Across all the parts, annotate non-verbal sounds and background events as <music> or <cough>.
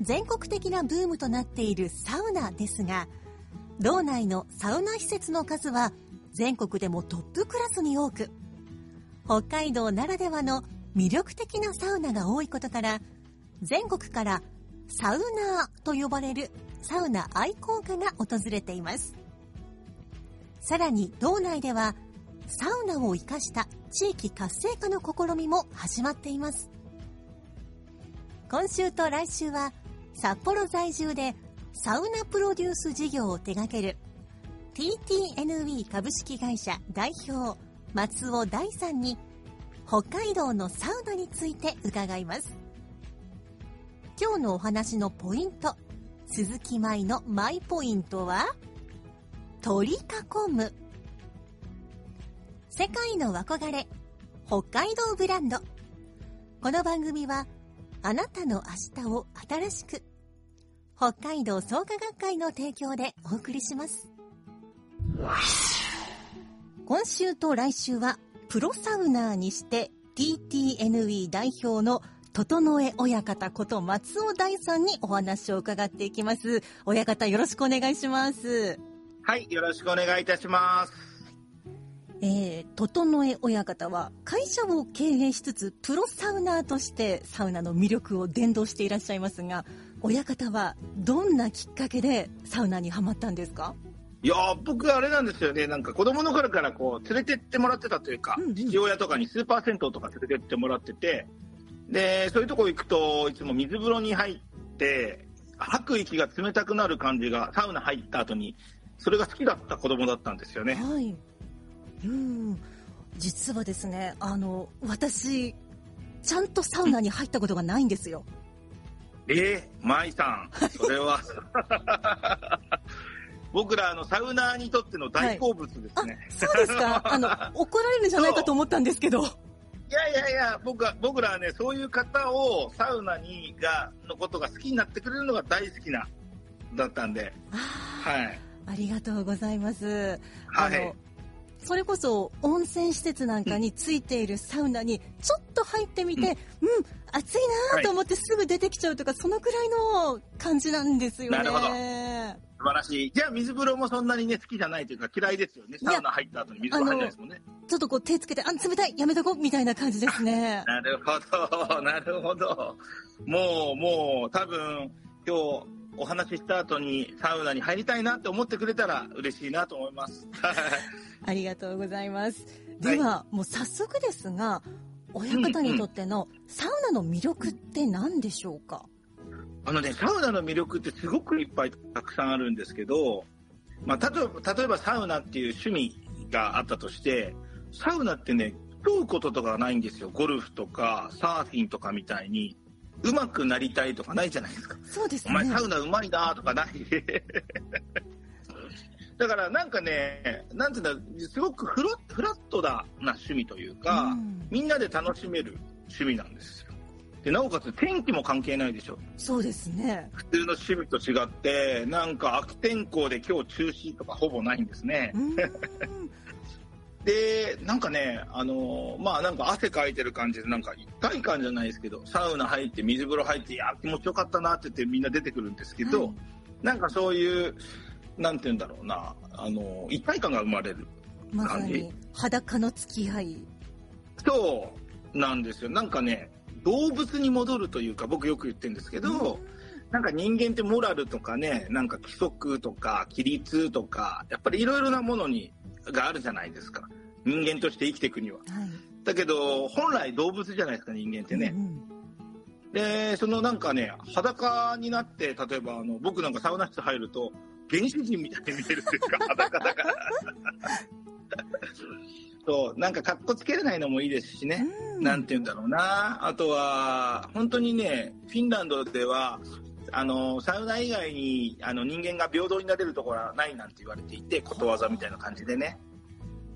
全国的なブームとなっているサウナですが、道内のサウナ施設の数は全国でもトップクラスに多く、北海道ならではの魅力的なサウナが多いことから、全国からサウナーと呼ばれるサウナ愛好家が訪れています。さらに道内ではサウナを生かした地域活性化の試みも始まっています。今週と来週は札幌在住でサウナプロデュース事業を手掛ける TTNE 株式会社代表松尾大さんに北海道のサウナについて伺います。今日のお話のポイント、鈴木舞のマイポイントは取り囲む。世界の憧れ、北海道ブランド。この番組は、あなたの明日を新しく。北海道創価学会の提供でお送りします。今週と来週は、プロサウナーにして TTNE 代表の整え親方こと松尾大さんにお話を伺っていきます。親方よろしくお願いします。はい、よろしくお願いいたします。えー、整え親方は会社を経営しつつプロサウナーとしてサウナの魅力を伝道していらっしゃいますが親方はどんなきっかけでサウナにはまったんですか？いやー僕あれなんですよね、なんか子供の頃からこう連れてってもらってたというか、うんうん。父親とかにスーパー銭湯とか連れてってもらってて、で、そういうとこ行くといつも水風呂に入って、吐く息が冷たくなる感じがサウナ入った後に、それが好きだった子供だったんですよね。はいうん。実はですねあの私ちゃんとサウナに入ったことがないんですよ。えー、舞さん、それは、<laughs> 僕らあのサウナーにとっての大好物ですあね。そうですか。<laughs> あの怒られるんじゃないかと思ったんですけど。いやいやいや、僕は、僕らはね、そういう方をサウナにが、のことが好きになってくれるのが大好きな、だったんで、はい。ありがとうございます。あのはい。それこそ温泉施設なんかについているサウナにちょっと入ってみて、うん、暑いなと思ってすぐ出てきちゃうとか、そのくらいの感じなんですよね。なるほど素晴らしい。じゃあ、水風呂もそんなにね、好きじゃないというか、嫌いですよね。サウナ入った後に水風呂入らないですもんね。ちょっとこう手つけて、あ、冷たい、やめとこう、みたいな感じですね。<laughs> なるほど、<laughs> なるほど。もう、もう、多分、今日、お話しした後にサウナに入りたいなって思ってくれたら嬉しいなと思います。ありがとうございます。では、もう早速ですが、親方にとってのサウナの魅力って何でしょうか、あのね、サウナの魅力ってすごくいっぱいたくさんあるんですけど、まあ、例えば、例えばサウナっていう趣味があったとして、サウナってね、競うこととかないんですよ。ゴルフとかサーフィンとかみたいに、上手くなりたいとかないじゃないですか。そうですお前ね。サウナ上手いなとかない。<laughs> だからなんかね、なんていうんだ、すごくフロフラットだな趣味というか、うんみんなで楽しめる趣味なんですよ。で、なおかつ天気も関係ないでしょ。そうですね。普通の趣味と違って、なんか悪天候で今日中止とかほぼないんですね <laughs> で、なんかね、あのーまあなんか汗かいてる感じで、なんか一体感じゃないですけど、サウナ入って水風呂入って、いや、気持ちよかったなって言ってみんな出てくるんですけど、はいなんかそういう、なんて言うんだろうな、あのー一体感が生まれる。まさに裸の付き合い。そうなんですよ。なんかね、動物に戻るというか、僕よく言ってるんですけど、なんか人間ってモラルとかね、なんか規則とか規律とか、やっぱりいろいろなものに、があるじゃないですか。人間として生きていくには。はい。だけど、本来動物じゃないですか、人間ってね。うんで、そのなんかね、裸になって、例えばあの、僕なんかサウナ室入ると、原始人みたいに見えるっていうか、<laughs> 裸だから。そう、なんか格好つけれないのもいいですしね。うん。なんて言うんだろうな。あとは、本当にね、フィンランドでは、あの、サウナ以外に、あの、人間が平等になれるところはないなんて言われていて、ことわざみたいな感じでね。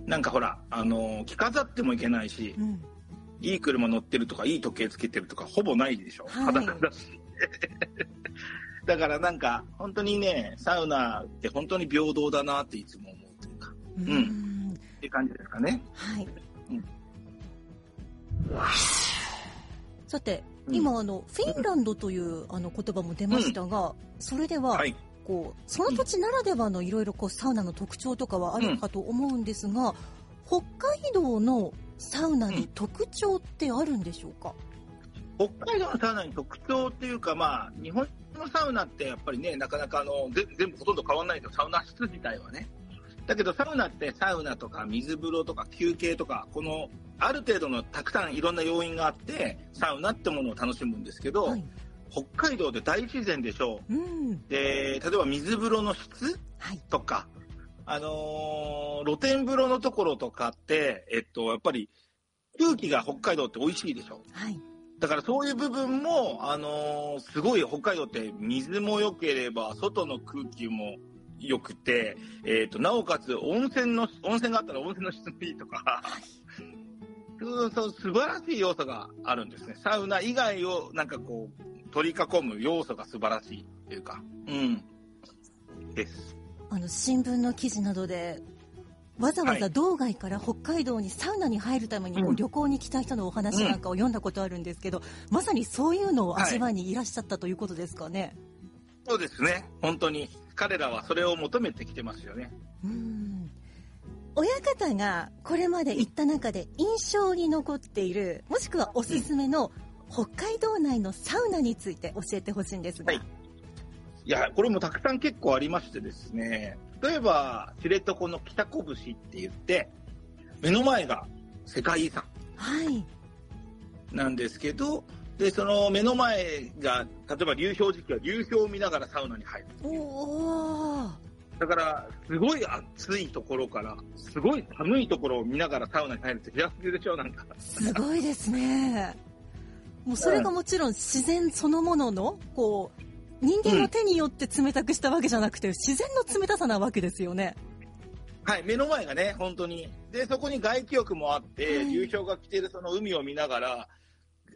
なんかほら、あの、着飾ってもいけないし、うん。いい車乗ってるとか、いい時計つけてるとか、ほぼないでしょ。はい裸だし。だからなんか、本当にね、サウナって本当に平等だなっていつも思うというか、うん。んっていう感じですかね。はい。うんさて、うん今あのフィンランドというあの言葉も出ましたが、それでは、はい。こうその土地ならではのいろいろこうサウナの特徴とかはあるかと思うんですが、北海道のサウナに特徴ってあるんでしょうか？北海道のサウナに特徴っていうか、まあ、日本のサウナってやっぱりね、なかなかあのぜ全部ほとんど変わらないと、サウナ室自体はね。だけどサウナってサウナとか水風呂とか休憩とか、このある程度のたくさんいろんな要因があって、サウナってものを楽しむんですけど、はい。北海道で大自然でしょうん。う。で、例えば水風呂の質はい。とか、あのー露天風呂のところとかって、えっと、やっぱり空気が北海道って美味しいでしょ。はい。だからそういう部分も、あのーすごい北海道って水も良ければ、外の空気も良くて、えっ、と、なおかつ温泉の、温泉があったら温泉の質もいいとか、そうそう、素晴らしい要素があるんですね。サウナ以外をなんかこう、取り囲む要素が素晴らしいっていうか、うん。です。あの新聞の記事などでわざわざ道外から北海道にサウナに入るために旅行に来た人のお話なんかを読んだことあるんですけど、まさにそういうのを味わいにいらっしゃったということですかね？そうですね。本当に。彼らはそれを求めてきてますよね。うん親方がこれまで行った中で印象に残っているもしくはおすすめの北海道内のサウナについて教えてほしいんですが、はいいや、これもたくさん結構ありましてですね、例えば、知床の北拳って言って、目の前が世界遺産はいなんですけど、で、その目の前が、例えば流氷時期は流氷を見ながらサウナに入る。おおだから、すごい暑いところから、すごい寒いところを見ながらサウナに入るって幸せでしょ、なんか。すごいですねもうそれがもちろん自然そのもののこう人間の手によって冷たくしたわけじゃなくて自然の冷たさなわけですよねはい、目の前がね、本当に。で、そこに外気浴もあって、はい流氷が来てるその海を見ながら、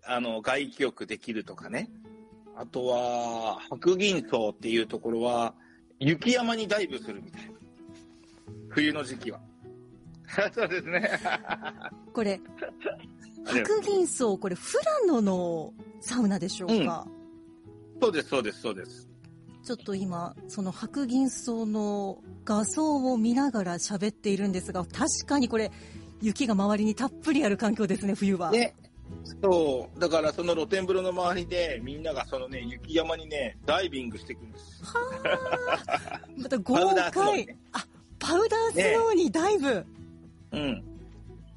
あの、外気浴できるとかね。あとは、白銀荘っていうところは、雪山にダイブするみたいな。冬の時期は。<laughs> そうですね。これ <laughs> 白銀荘これ富良野のサウナでしょうか、そうです、そうです、そうです。ちょっと今その白銀荘の画像を見ながら喋っているんですが確かにこれ雪が周りにたっぷりある環境ですね冬は、ね。そう。だからその露天風呂の周りで、みんながそのね、雪山にね、ダイビングしていくんです。また豪快ねあパウダースノーにダイブ、うん。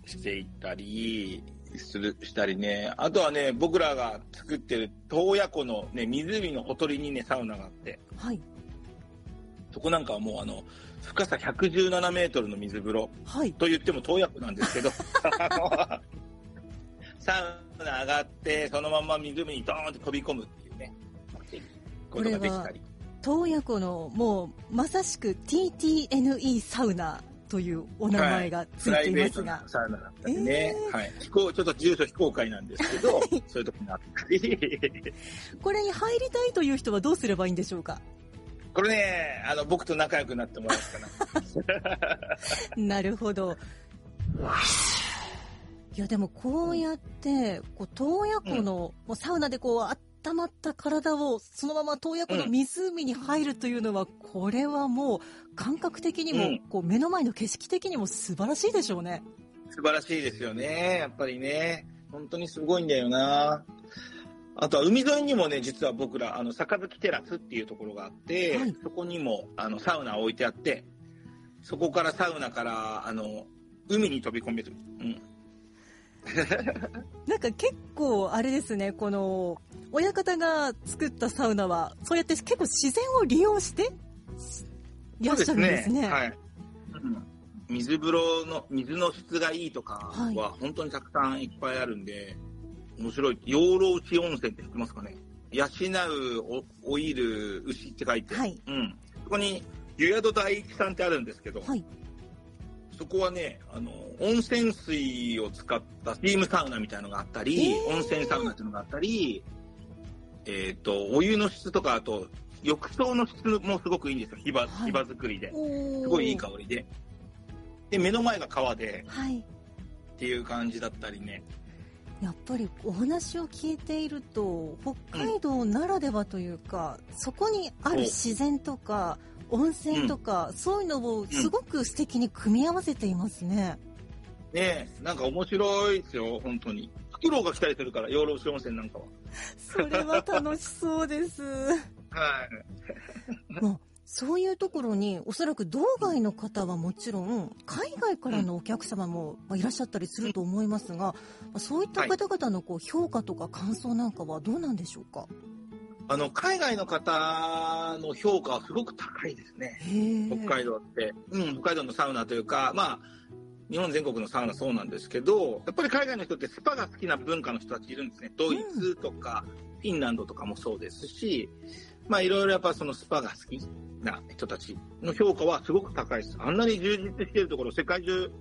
していったり、する、したりね。あとはね、僕らが作ってる洞爺湖のね、湖のほとりにね、サウナがあって、はい。そこなんかはもうあの、深さ117メートルの水風呂はい。と言っても洞爺湖なんですけど、<laughs> サウナ上がって、そのまま湖にドーンって飛び込むっていうね、ことができたり。洞爺湖のもうまさしく TTNE サウナというお名前がついてイベートいますが、なサウナだったりね、えー。はい。非公ちょっと住所非公開なんですけど、そういうとこにあったり。<laughs> これに入りたいという人はどうすればいいんでしょうか？これね、あの、僕と仲良くなってもらおうかな。<laughs> なるほど。いやでもこうやってこう洞爺湖の、もうサウナでこう温まった体をそのまま洞爺湖の湖に入るというのは、これはもう感覚的にも、うんこう目の前の景色的にも素晴らしいでしょうね素晴らしいですよね、やっぱりね。本当にすごいんだよな。あとは海沿いにもね、実は僕ら、あの、坂月テラスっていうところがあって、はいそこにも、あの、サウナを置いてあって、そこからサウナから、あの、海に飛び込める。うん。<laughs> なんか結構あれですね、この、親方が作ったサウナは、そうやって結構自然を利用していらっしゃるんですね。はい。うん水風呂の、水の質がいいとかはいは本当にたくさんいっぱいあるんで、面白い。養老牛温泉って知ってますかね養うおオイル牛って書いて、はいうん。そこに湯宿第一さんってあるんですけど、はい。そこはね、あの、温泉水を使ったスチームサウナみたいなのがあったり、へー温泉サウナっていうのがあったり、えっ、と、お湯の質とか、あと、浴槽の質もすごくいいんですよ。火場、はい火場作りで。すごいいい香りで。で、目の前が川ではい。っていう感じだったりね。やっぱりお話を聞いていると北海道ならではというか、そこにある自然とか温泉とか、そういうのをすごく素敵に組み合わせていますね。ねえなんか面白いですよ、本当に。フクロウが来たりするから、養老市温泉なんかは。それは楽しそうです。はい。もうそういうところにおそらく道外の方はもちろん海外からのお客様もまあいらっしゃったりすると思いますが、まあそういった方々のこう評価とか感想なんかはどうなんでしょうか？あの、海外の方の評価はすごく高いですね。北海道って。うん、北海道のサウナというか、まあ、日本全国のサウナそうなんですけど、やっぱり海外の人ってスパが好きな文化の人たちいるんですね。ドイツとか、フィンランドとかもそうですし、まあいろいろやっぱそのスパが好きな人たちの評価はすごく高いです。あんなに充実しているところ、世界中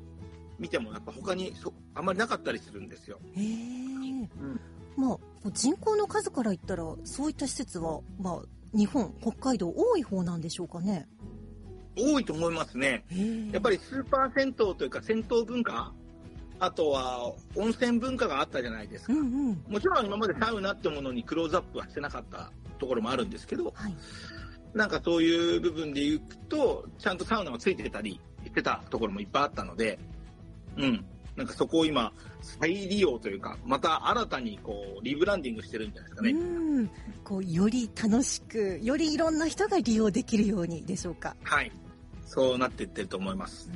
見てもやっぱ他にそあんまりなかったりするんですよ。へえ、まあ人口の数から言ったらそういった施設は、まあ、日本北海道多い方なんでしょうかね。多いと思いますね。やっぱりスーパー銭湯というか銭湯文化、あとは温泉文化があったじゃないですか。うんうん。もちろん今までサウナってものにクローズアップはしてなかったところもあるんですけど、はい。なんかそういう部分で言うと、ちゃんとサウナがついてたりしてたところもいっぱいあったので、うん。なんかそこを今、再利用というか、また新たにこう、リブランディングしてるんじゃないですかね。うんこうより楽しくよりいろんな人が利用できるようにでしょうかはい。そうなっていってると思います。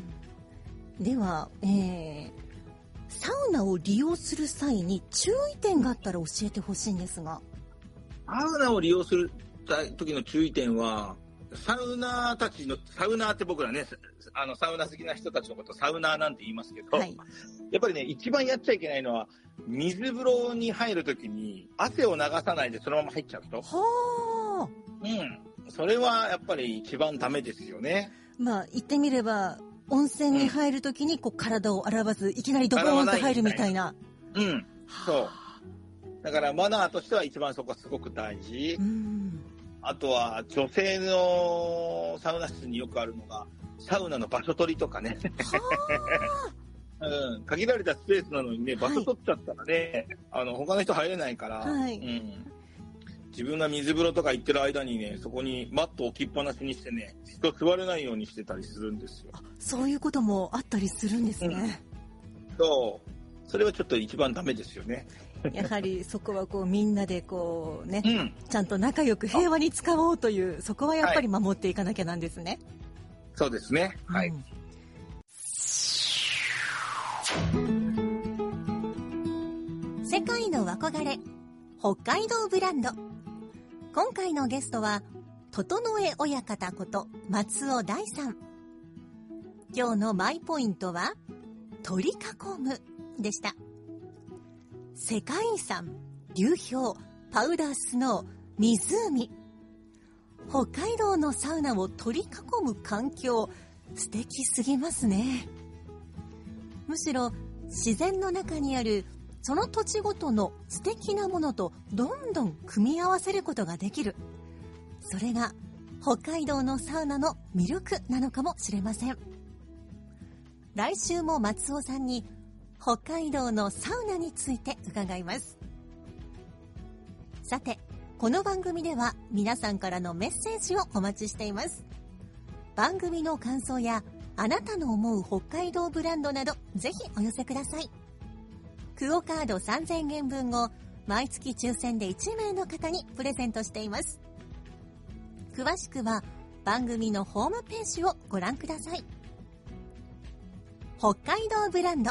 では、えー、サウナを利用する際に注意点があったら教えてほしいんですがサウナを利用する時の注意点は、サウナーたちの、サウナーって僕らね、あの、サウナ好きな人たちのことサウナーなんて言いますけど、はいやっぱりね、一番やっちゃいけないのは、水風呂に入るときに、汗を流さないでそのまま入っちゃう人。はあうん。それはやっぱり一番ダメですよね。まあ言ってみれば温泉に入るときにこう体を洗わずいきなりドボーンと入るみたいなうん。そう。だからマナーとしては一番そこはすごく大事う。んあとは女性のサウナ室によくあるのが、サウナの場所取りとかね。うん。限られたスペースなのにね、場所取っちゃったらね、あの、他の人入れないから、はいうん。自分が水風呂とか行ってる間にね、そこにマットを置きっぱなしにしてね、人座れないようにしてたりするんですよ。そういうこともあったりするんですね、そう。それはちょっと一番ダメですよね。<laughs> やはりそこはこうみんなでこうねうん。ちゃんと仲良く平和に使おうというそこはやっぱり守っていかなきゃなんですね、そうですね。はい。うん世界の憧れ北海道ブランド今回のゲストは整え親方こと松尾大さん今日のマイポイントは取り囲むでした世界遺産流氷パウダースノー湖。北海道のサウナを取り囲む環境素敵すぎますね。むしろ自然の中にあるその土地ごとの素敵なものとどんどん組み合わせることができる。それが北海道のサウナの魅力なのかもしれません。来週も松尾さんに北海道のサウナについて伺いますさてこの番組では皆さんからのメッセージをお待ちしています番組の感想やあなたの思う北海道ブランドなどぜひお寄せくださいクオカード3000円分を毎月抽選で1名の方にプレゼントしています。詳しくは番組のホームページをご覧ください。北海道ブランド。